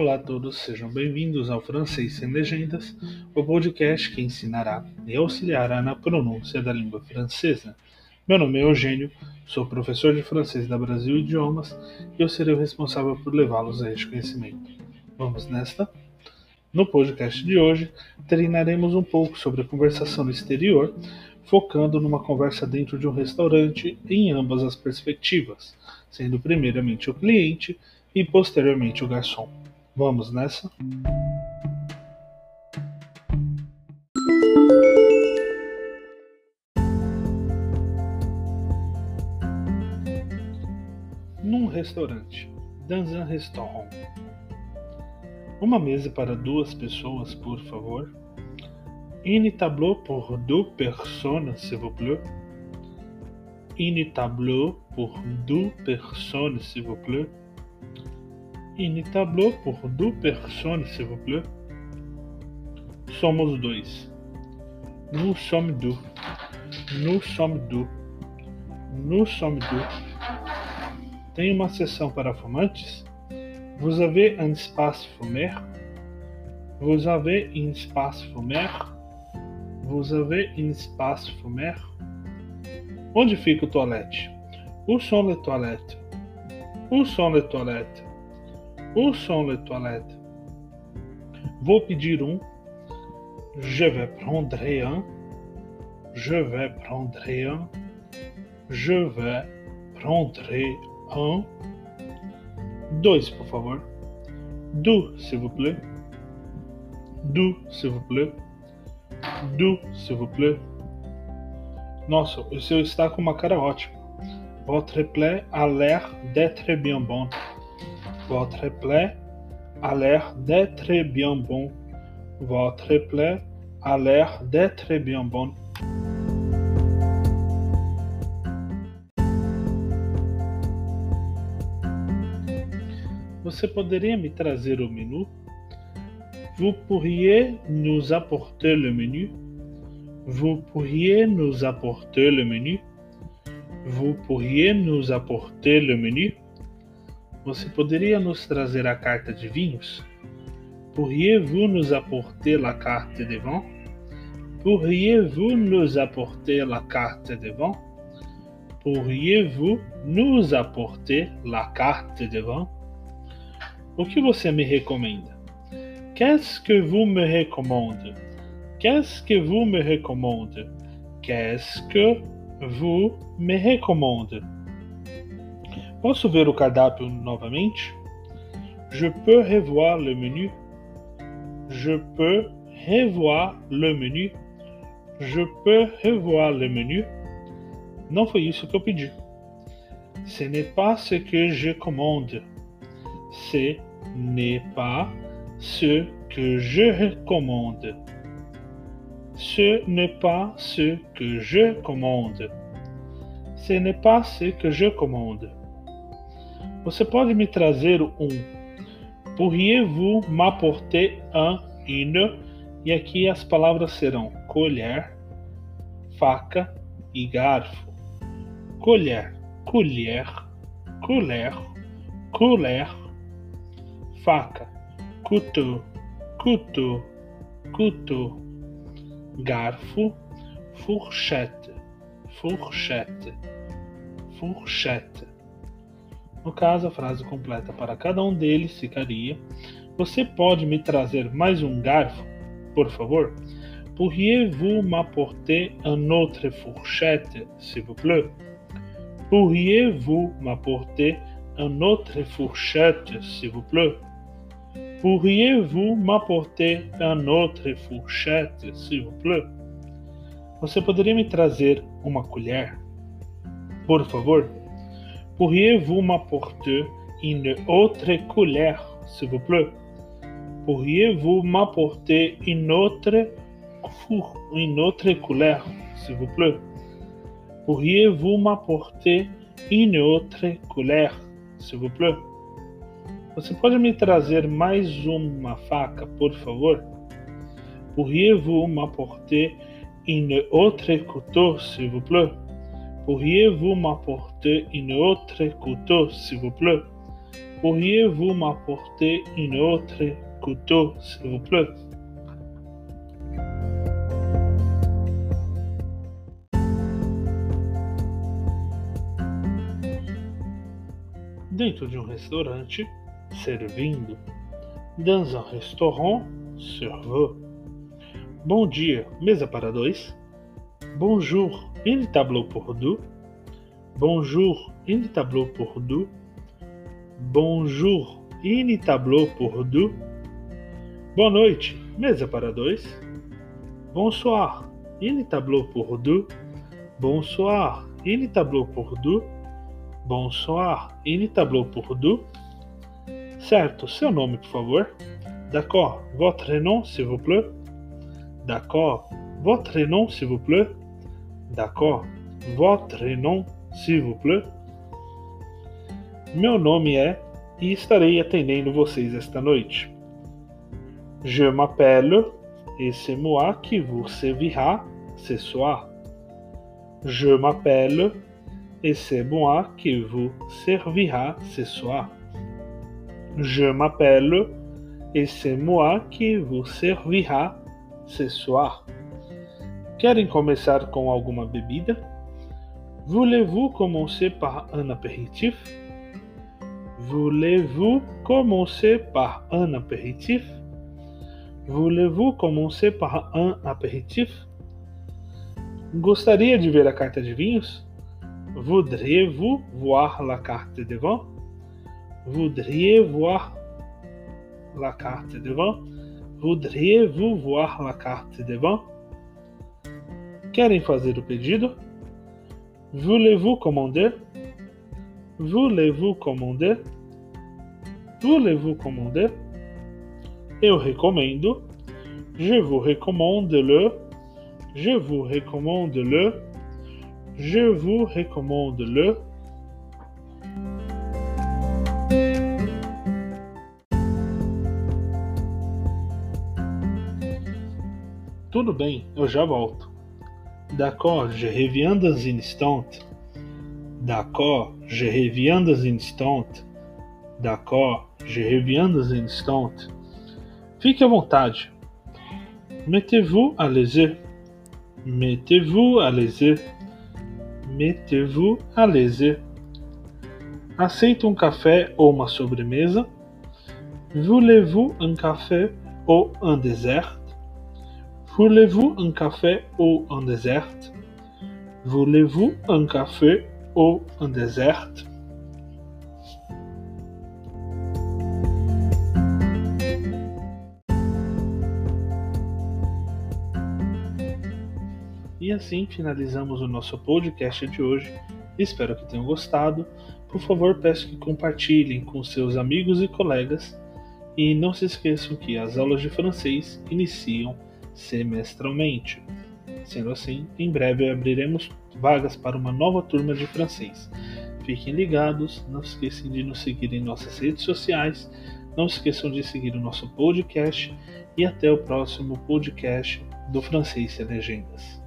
Olá a todos, sejam bem-vindos ao Francês Sem Legendas, o podcast que ensinará e auxiliará na pronúncia da língua francesa. Meu nome é Eugênio, sou professor de francês da Brasil Idiomas e eu serei o responsável por levá-los a este conhecimento. Vamos nesta? No podcast de hoje, treinaremos um pouco sobre a conversação no exterior, focando numa conversa dentro de um restaurante em ambas as perspectivas, sendo primeiramente o cliente e posteriormente o garçom. Vamos nessa? Num restaurante, dans un restaurant. Uma mesa para duas pessoas, por favor. Un tableau pour deux personnes, s'il vous plaît. Un tableau pour deux personnes, s'il vous plaît. Un tableau pour deux personnes, s'il vous plaît. Somos dois. Nous sommes deux. Nous sommes deux. Nous sommes deux. Tem uma sessão para fumantes? Vous avez un espace fumeur? Vous avez un espace fumeur? Vous avez un espace fumeur? Onde fica o toalete? Où sont les toilettes? Où sont les toilettes? Où sont les toilettes? Pedir um. Je vais prendre un. Je vais prendre un. Je vais prendre un. Dois, por favor. Du, s'il vous plaît. Du, s'il vous plaît. Du, s'il vous plaît. Nossa, o seu está com uma cara ótima. Votre plaît a l'air d'être bien bon. Votre plaie a l'air d'être bien bon. Votre plaie a l'air d'être bien bon. Você poderia me trazer o menu? Vous pourriez nous apporter le menu? Vous pourriez nous apporter le menu? Vous pourriez nous apporter le menu? Você poderia nos trazer a carta de vinhos? Pourriez-vous nous apporter la carte de vin? Pourriez-vous nous apporter la carte de vin? Pourriez-vous nous apporter la carte de vin? O que você me recomenda? Qu'est-ce que vous me recommandez? Qu'est-ce que vous me recommandez? Qu'est-ce que vous me recommandez? Posso ver o cardápio novamente? Je peux revoir le menu. Je peux revoir le menu. Je peux revoir le menu. Não foi isso que eu pedi. Ce n'est pas ce que je commande. Ce n'est pas ce que je recommande. Ce n'est pas ce que je commande. Ce n'est pas ce que je commande. Você pode me trazer um Pourriez-vous m'apporter un, une? E aqui as palavras serão colher, faca e garfo. Colher, colher, colher, colher. Faca, couteau, couteau, couteau. Garfo, fourchette, fourchette, fourchette. No caso, a frase completa para cada um deles ficaria: Você pode me trazer mais um garfo, por favor? Pourriez-vous m'apporter un autre fourchette, s'il vous plaît? Pourriez-vous m'apporter un autre fourchette, s'il vous plaît? Pourriez-vous m'apporter un autre fourchette, s'il vous plaît? Você poderia me trazer uma colher, por favor? Pourriez-vous m'apporter une autre colère, s'il vous plaît? Pourriez-vous m'apporter une autre, une autre colère, s'il vous plaît? Pourriez-vous m'apporter une autre colère, s'il vous plaît? Você pode me trazer mais uma faca, por favor? Pourriez-vous m'apporter une autre couteau, s'il vous plaît? Pourriez-vous m'apporter une autre couteau, s'il vous plaît? Pourriez-vous m'apporter une autre couteau, s'il vous plaît? Dentro de um restaurante, servindo. Dans un restaurant, serveur. Bom dia, mesa para dois. Bonjour, une tableau pour deux. Bonjour, une tableau pour deux. Bonjour, une tableau pour deux. Boa noite, mesa para dois. Bonsoir, une tableau pour deux. Bonsoir, une tableau pour deux. Bonsoir, une tableau pour deux. Certo, seu nome, por favor. D'accord, votre nom, s'il vous plaît. D'accord, votre nom, s'il vous plaît. D'accord, votre nom, s'il vous plaît. Meu nome é e estarei atendendo vocês esta noite. Je m'appelle et c'est moi qui vous servira ce soir. Je m'appelle et c'est moi qui vous servira ce soir. Je m'appelle et c'est moi qui vous servira ce soir. Querem começar com alguma bebida? Voulez-vous commencer par un apéritif? Voulez-vous commencer par un apéritif? Voulez-vous commencer par un apéritif? Gostaria de ver a carta de vinhos? Voudriez-vous voir la carte de vin? Voudriez voir la carte de vin? Voudriez-vous voir la carte de vin? Querem fazer o pedido? Voulez-vous commander? Voulez-vous commander? Voulez-vous commander? Eu recomendo. Je vous recommande le. Je vous recommande le. Je vous recommande le. Tudo bem, eu já volto. D'accord, je reviens dans un instant. D'accord, je reviens dans un instant. D'accord, je reviens dans un instant. Fique à vontade. Mettez-vous à l'aise. Mettez-vous à l'aise. Mettez-vous à l'aise. Aceita um café ou uma sobremesa? Voulez-vous un café ou un dessert? Voulez-vous un café ou un dessert? Voulez-vous un café ou un dessert? E assim finalizamos o nosso podcast de hoje. Espero que tenham gostado. Por favor, peço que compartilhem com seus amigos e colegas. E não se esqueçam que as aulas de francês iniciam semestralmente. Sendo assim, em breve abriremos vagas para uma nova turma de francês. Fiquem ligados, não esqueçam de nos seguir em nossas redes sociais, não esqueçam de seguir o nosso podcast e até o próximo podcast do Francês e Legendas.